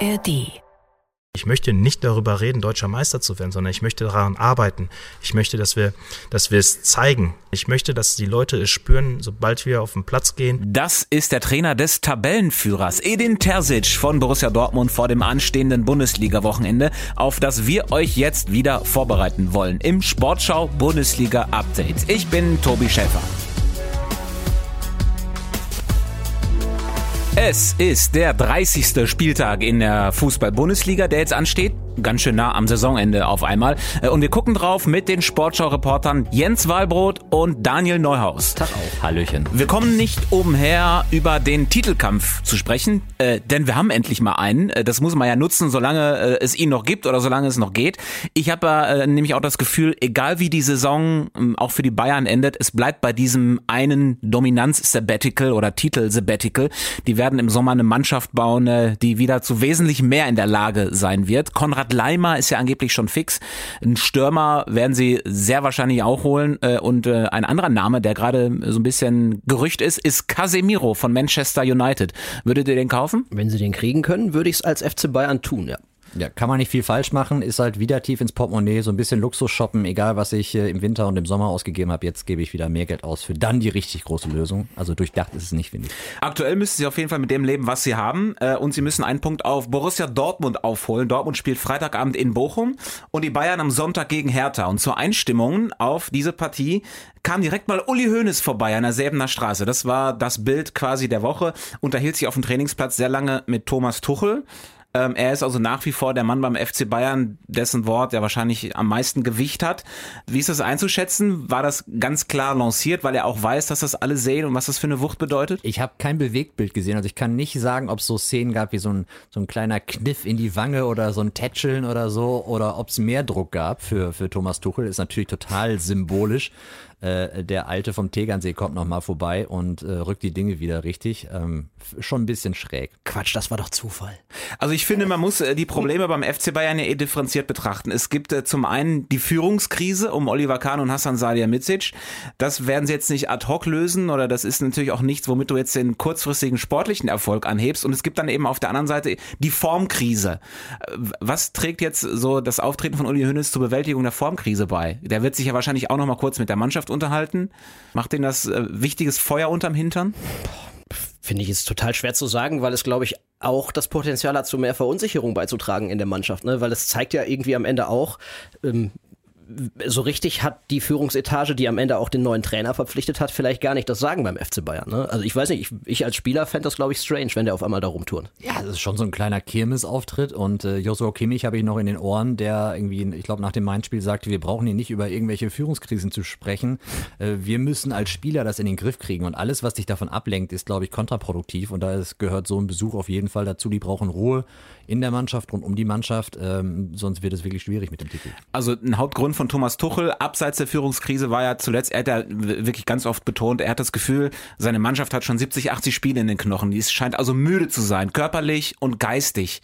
ARD ich möchte nicht darüber reden, deutscher Meister zu werden, sondern ich möchte daran arbeiten. Ich möchte, dass wir, dass wir es zeigen. Ich möchte, dass die Leute es spüren, sobald wir auf den Platz gehen. Das ist der Trainer des Tabellenführers Edin Terzic von Borussia Dortmund vor dem anstehenden Bundesliga-Wochenende, auf das wir euch jetzt wieder vorbereiten wollen im Sportschau Bundesliga Update. Ich bin Tobi Schäfer. Es ist der 30. Spieltag in der Fußball-Bundesliga, der jetzt ansteht ganz schön nah am Saisonende auf einmal. Äh, und wir gucken drauf mit den Sportschau-Reportern Jens Walbrot und Daniel Neuhaus. Tag auch. Hallöchen. Wir kommen nicht umher, über den Titelkampf zu sprechen, äh, denn wir haben endlich mal einen. Äh, das muss man ja nutzen, solange äh, es ihn noch gibt oder solange es noch geht. Ich habe äh, nämlich auch das Gefühl, egal wie die Saison ähm, auch für die Bayern endet, es bleibt bei diesem einen Dominanz-Sabbatical oder Titel-Sabbatical. Die werden im Sommer eine Mannschaft bauen, äh, die wieder zu wesentlich mehr in der Lage sein wird. Konrad Konrad Leimer ist ja angeblich schon fix. Ein Stürmer werden sie sehr wahrscheinlich auch holen. Äh, und äh, ein anderer Name, der gerade so ein bisschen Gerücht ist, ist Casemiro von Manchester United. Würdet ihr den kaufen? Wenn sie den kriegen können, würde ich es als FC Bayern tun, ja. Ja, kann man nicht viel falsch machen, ist halt wieder tief ins Portemonnaie, so ein bisschen Luxus shoppen, egal was ich äh, im Winter und im Sommer ausgegeben habe, jetzt gebe ich wieder mehr Geld aus für dann die richtig große Lösung. Also durchdacht ist es nicht, finde ich. Aktuell müssen sie auf jeden Fall mit dem leben, was sie haben äh, und sie müssen einen Punkt auf Borussia Dortmund aufholen. Dortmund spielt Freitagabend in Bochum und die Bayern am Sonntag gegen Hertha. Und zur Einstimmung auf diese Partie kam direkt mal Uli Hoeneß vorbei an der Säbener Straße. Das war das Bild quasi der Woche. Unterhielt sich auf dem Trainingsplatz sehr lange mit Thomas Tuchel. Ähm, er ist also nach wie vor der Mann beim FC Bayern, dessen Wort ja wahrscheinlich am meisten Gewicht hat. Wie ist das einzuschätzen? War das ganz klar lanciert, weil er auch weiß, dass das alle sehen und was das für eine Wucht bedeutet? Ich habe kein Bewegtbild gesehen. Also ich kann nicht sagen, ob es so Szenen gab wie so ein, so ein kleiner Kniff in die Wange oder so ein Tätscheln oder so oder ob es mehr Druck gab für, für Thomas Tuchel. Ist natürlich total symbolisch äh, der Alte vom Tegernsee kommt nochmal vorbei und äh, rückt die Dinge wieder richtig. Ähm, schon ein bisschen schräg. Quatsch, das war doch Zufall. Also ich finde, man muss äh, die Probleme beim FC Bayern ja eh differenziert betrachten. Es gibt äh, zum einen die Führungskrise um Oliver Kahn und Hassan Salihamidzic. Das werden sie jetzt nicht ad hoc lösen oder das ist natürlich auch nichts, womit du jetzt den kurzfristigen sportlichen Erfolg anhebst. Und es gibt dann eben auf der anderen Seite die Formkrise. Äh, was trägt jetzt so das Auftreten von Uli Hoeneß zur Bewältigung der Formkrise bei? Der wird sich ja wahrscheinlich auch nochmal kurz mit der Mannschaft Mannschaft unterhalten? Macht denen das äh, wichtiges Feuer unterm Hintern? Finde ich jetzt total schwer zu sagen, weil es, glaube ich, auch das Potenzial hat, zu mehr Verunsicherung beizutragen in der Mannschaft, ne? Weil es zeigt ja irgendwie am Ende auch, ähm, so richtig hat die Führungsetage, die am Ende auch den neuen Trainer verpflichtet hat, vielleicht gar nicht das Sagen beim FC Bayern. Ne? Also ich weiß nicht, ich, ich als Spieler fände das, glaube ich, strange, wenn der auf einmal da rumturnt. Ja, das ist schon so ein kleiner Kirmesauftritt und äh, Joshua Kimmich habe ich noch in den Ohren, der irgendwie, ich glaube, nach dem Main-Spiel sagte, wir brauchen hier nicht über irgendwelche Führungskrisen zu sprechen. Äh, wir müssen als Spieler das in den Griff kriegen und alles, was dich davon ablenkt, ist, glaube ich, kontraproduktiv und da ist, gehört so ein Besuch auf jeden Fall dazu. Die brauchen Ruhe in der Mannschaft, rund um die Mannschaft, ähm, sonst wird es wirklich schwierig mit dem Titel. Also ein Hauptgrund von Thomas Tuchel, abseits der Führungskrise, war ja zuletzt, er hat ja wirklich ganz oft betont, er hat das Gefühl, seine Mannschaft hat schon 70, 80 Spiele in den Knochen. Die scheint also müde zu sein, körperlich und geistig.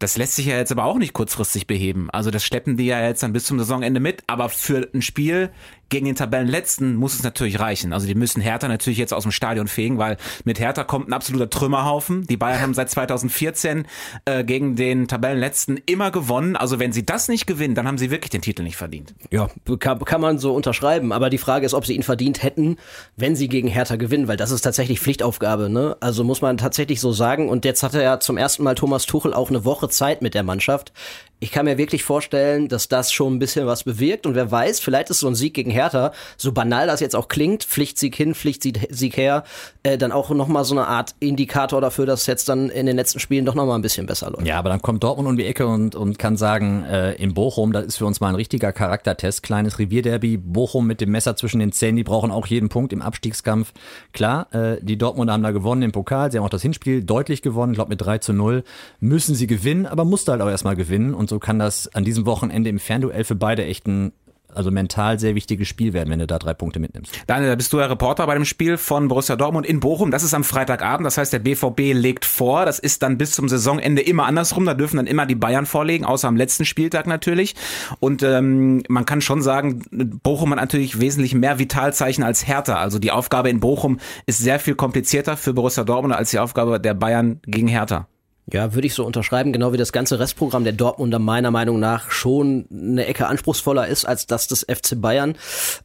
Das lässt sich ja jetzt aber auch nicht kurzfristig beheben. Also das schleppen die ja jetzt dann bis zum Saisonende mit. Aber für ein Spiel gegen den Tabellenletzten muss es natürlich reichen. Also die müssen Hertha natürlich jetzt aus dem Stadion fegen, weil mit Hertha kommt ein absoluter Trümmerhaufen. Die Bayern haben seit 2014 äh, gegen den Tabellenletzten immer gewonnen. Also wenn sie das nicht gewinnen, dann haben sie wirklich den Titel nicht verdient. Ja, kann, kann man so unterschreiben. Aber die Frage ist, ob sie ihn verdient hätten, wenn sie gegen Hertha gewinnen, weil das ist tatsächlich Pflichtaufgabe. Ne? Also muss man tatsächlich so sagen. Und jetzt hatte ja zum ersten Mal Thomas Tuchel auch eine Woche Zeit mit der Mannschaft ich kann mir wirklich vorstellen, dass das schon ein bisschen was bewirkt. Und wer weiß, vielleicht ist so ein Sieg gegen Hertha, so banal das jetzt auch klingt, Pflichtsieg hin, Pflichtsieg her, äh, dann auch nochmal so eine Art Indikator dafür, dass jetzt dann in den letzten Spielen doch nochmal ein bisschen besser läuft. Ja, aber dann kommt Dortmund um die Ecke und, und kann sagen, äh, in Bochum, das ist für uns mal ein richtiger Charaktertest. Kleines Revierderby, Bochum mit dem Messer zwischen den Zähnen, die brauchen auch jeden Punkt im Abstiegskampf. Klar, äh, die Dortmunder haben da gewonnen im Pokal, sie haben auch das Hinspiel deutlich gewonnen, ich glaube mit 3 zu 0. Müssen sie gewinnen, aber musste halt auch erstmal gewinnen und so kann das an diesem Wochenende im Fernduell für beide echt ein also mental sehr wichtiges Spiel werden, wenn du da drei Punkte mitnimmst. Daniel, da bist du ja Reporter bei dem Spiel von Borussia Dortmund in Bochum. Das ist am Freitagabend. Das heißt, der BVB legt vor. Das ist dann bis zum Saisonende immer andersrum. Da dürfen dann immer die Bayern vorlegen, außer am letzten Spieltag natürlich. Und ähm, man kann schon sagen, Bochum hat natürlich wesentlich mehr Vitalzeichen als Hertha. Also die Aufgabe in Bochum ist sehr viel komplizierter für Borussia Dortmund als die Aufgabe der Bayern gegen Hertha. Ja, würde ich so unterschreiben, genau wie das ganze Restprogramm der Dortmunder meiner Meinung nach schon eine Ecke anspruchsvoller ist als das des FC Bayern.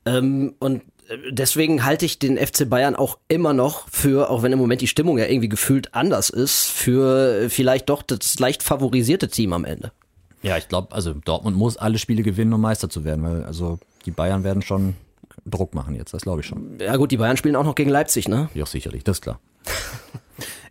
Ähm, und deswegen halte ich den FC Bayern auch immer noch für, auch wenn im Moment die Stimmung ja irgendwie gefühlt anders ist, für vielleicht doch das leicht favorisierte Team am Ende. Ja, ich glaube, also Dortmund muss alle Spiele gewinnen, um Meister zu werden, weil also die Bayern werden schon Druck machen jetzt, das glaube ich schon. Ja gut, die Bayern spielen auch noch gegen Leipzig, ne? Ja, sicherlich, das ist klar.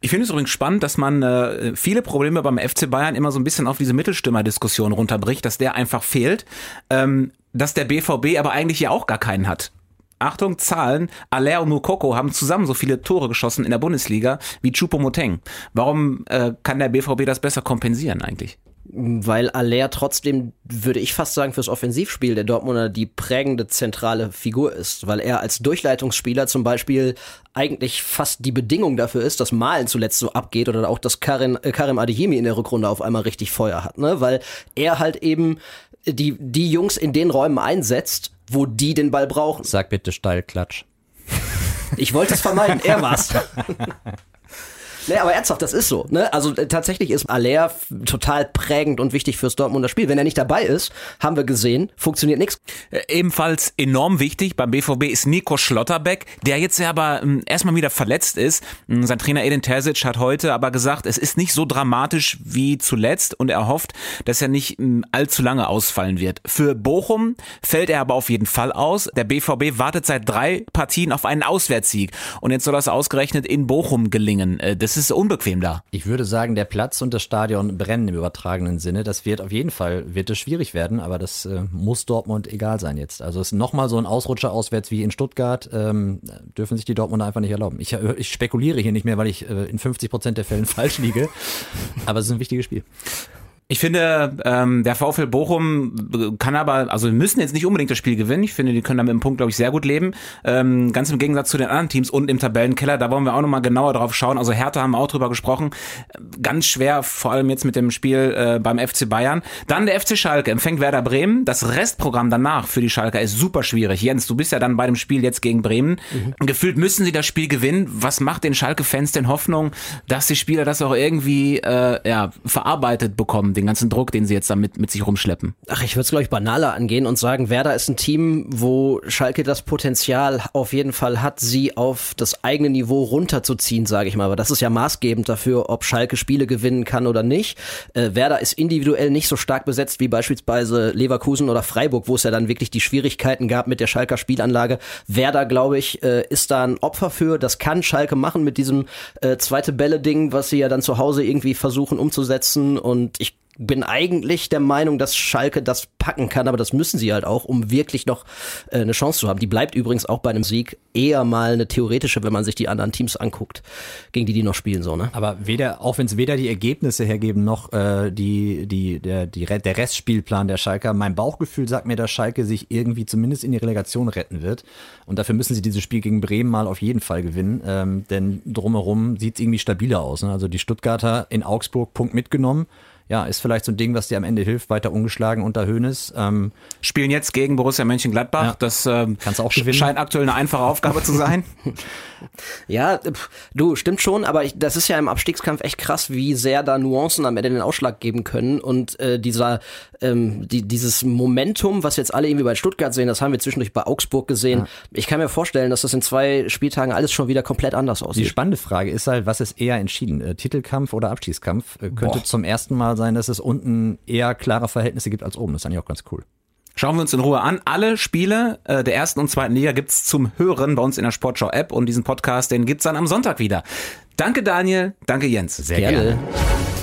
Ich finde es übrigens spannend, dass man äh, viele Probleme beim FC Bayern immer so ein bisschen auf diese Mittelstürmer-Diskussion runterbricht, dass der einfach fehlt, ähm, dass der BVB aber eigentlich ja auch gar keinen hat. Achtung, Zahlen. Aller und Mukoko haben zusammen so viele Tore geschossen in der Bundesliga wie Choupo-Moteng. Warum äh, kann der BVB das besser kompensieren eigentlich? Weil Aller trotzdem, würde ich fast sagen, fürs Offensivspiel der Dortmunder die prägende zentrale Figur ist, weil er als Durchleitungsspieler zum Beispiel eigentlich fast die Bedingung dafür ist, dass Malen zuletzt so abgeht oder auch, dass Karim, äh, Karim Adeyemi in der Rückrunde auf einmal richtig Feuer hat, ne? weil er halt eben die, die Jungs in den Räumen einsetzt, wo die den Ball brauchen. Sag bitte steil Klatsch. Ich wollte es vermeiden, er war's. Nee, aber ernsthaft, das ist so. Ne? Also äh, tatsächlich ist Aller total prägend und wichtig fürs Dortmunder Spiel. Wenn er nicht dabei ist, haben wir gesehen, funktioniert nichts. Äh, ebenfalls enorm wichtig beim BVB ist Nico Schlotterbeck, der jetzt aber ähm, erstmal wieder verletzt ist. Ähm, sein Trainer Edin Terzic hat heute aber gesagt, es ist nicht so dramatisch wie zuletzt und er hofft, dass er nicht ähm, allzu lange ausfallen wird. Für Bochum fällt er aber auf jeden Fall aus. Der BVB wartet seit drei Partien auf einen Auswärtssieg und jetzt soll das ausgerechnet in Bochum gelingen. Äh, das es ist unbequem da. Ich würde sagen, der Platz und das Stadion brennen im übertragenen Sinne. Das wird auf jeden Fall, wird es schwierig werden, aber das äh, muss Dortmund egal sein jetzt. Also es ist nochmal so ein Ausrutscher auswärts wie in Stuttgart, ähm, dürfen sich die Dortmunder einfach nicht erlauben. Ich, äh, ich spekuliere hier nicht mehr, weil ich äh, in 50 Prozent der Fällen falsch liege, aber es ist ein wichtiges Spiel. Ich finde, ähm, der VfL Bochum kann aber, also wir müssen jetzt nicht unbedingt das Spiel gewinnen. Ich finde, die können damit im Punkt, glaube ich, sehr gut leben. Ähm, ganz im Gegensatz zu den anderen Teams unten im Tabellenkeller, da wollen wir auch nochmal genauer drauf schauen. Also Hertha haben wir auch drüber gesprochen. Ganz schwer, vor allem jetzt mit dem Spiel äh, beim FC Bayern. Dann der FC Schalke empfängt Werder Bremen. Das Restprogramm danach für die Schalker ist super schwierig. Jens, du bist ja dann bei dem Spiel jetzt gegen Bremen. Mhm. Gefühlt müssen sie das Spiel gewinnen. Was macht den Schalke-Fans denn Hoffnung, dass die Spieler das auch irgendwie äh, ja, verarbeitet bekommen? Den ganzen Druck, den sie jetzt damit mit sich rumschleppen? Ach, ich würde es, glaube ich, banaler angehen und sagen, Werder ist ein Team, wo Schalke das Potenzial auf jeden Fall hat, sie auf das eigene Niveau runterzuziehen, sage ich mal. Aber das ist ja maßgebend dafür, ob Schalke Spiele gewinnen kann oder nicht. Äh, Werder ist individuell nicht so stark besetzt wie beispielsweise Leverkusen oder Freiburg, wo es ja dann wirklich die Schwierigkeiten gab mit der Schalker Spielanlage. Werder, glaube ich, äh, ist da ein Opfer für. Das kann Schalke machen mit diesem äh, zweite Bälle-Ding, was sie ja dann zu Hause irgendwie versuchen umzusetzen. Und ich bin eigentlich der Meinung, dass Schalke das packen kann, aber das müssen sie halt auch, um wirklich noch äh, eine Chance zu haben. Die bleibt übrigens auch bei einem Sieg eher mal eine theoretische, wenn man sich die anderen Teams anguckt, gegen die die noch spielen so, ne? Aber weder, auch wenn es weder die Ergebnisse hergeben noch äh, die, die, der, die, der Restspielplan der Schalker, mein Bauchgefühl sagt mir, dass Schalke sich irgendwie zumindest in die Relegation retten wird. Und dafür müssen sie dieses Spiel gegen Bremen mal auf jeden Fall gewinnen, ähm, denn drumherum sieht es irgendwie stabiler aus. Ne? Also die Stuttgarter in Augsburg Punkt mitgenommen ja, ist vielleicht so ein Ding, was dir am Ende hilft, weiter ungeschlagen unter Hönes. Ähm, Spielen jetzt gegen Borussia Mönchengladbach. Ja. Das ähm, Kannst auch gewinnen. scheint aktuell eine einfache Aufgabe zu sein. ja, du, stimmt schon, aber ich, das ist ja im Abstiegskampf echt krass, wie sehr da Nuancen am Ende den Ausschlag geben können. Und äh, dieser, ähm, die, dieses Momentum, was jetzt alle irgendwie bei Stuttgart sehen, das haben wir zwischendurch bei Augsburg gesehen. Ja. Ich kann mir vorstellen, dass das in zwei Spieltagen alles schon wieder komplett anders aussieht. Die spannende Frage ist halt, was ist eher entschieden? Äh, Titelkampf oder Abstiegskampf? Äh, könnte Boah. zum ersten Mal sein, dass es unten eher klare Verhältnisse gibt als oben. Das ist eigentlich auch ganz cool. Schauen wir uns in Ruhe an. Alle Spiele äh, der ersten und zweiten Liga gibt's zum Hören bei uns in der Sportschau-App und diesen Podcast, den gibt's dann am Sonntag wieder. Danke Daniel, danke Jens. Sehr gerne. gerne.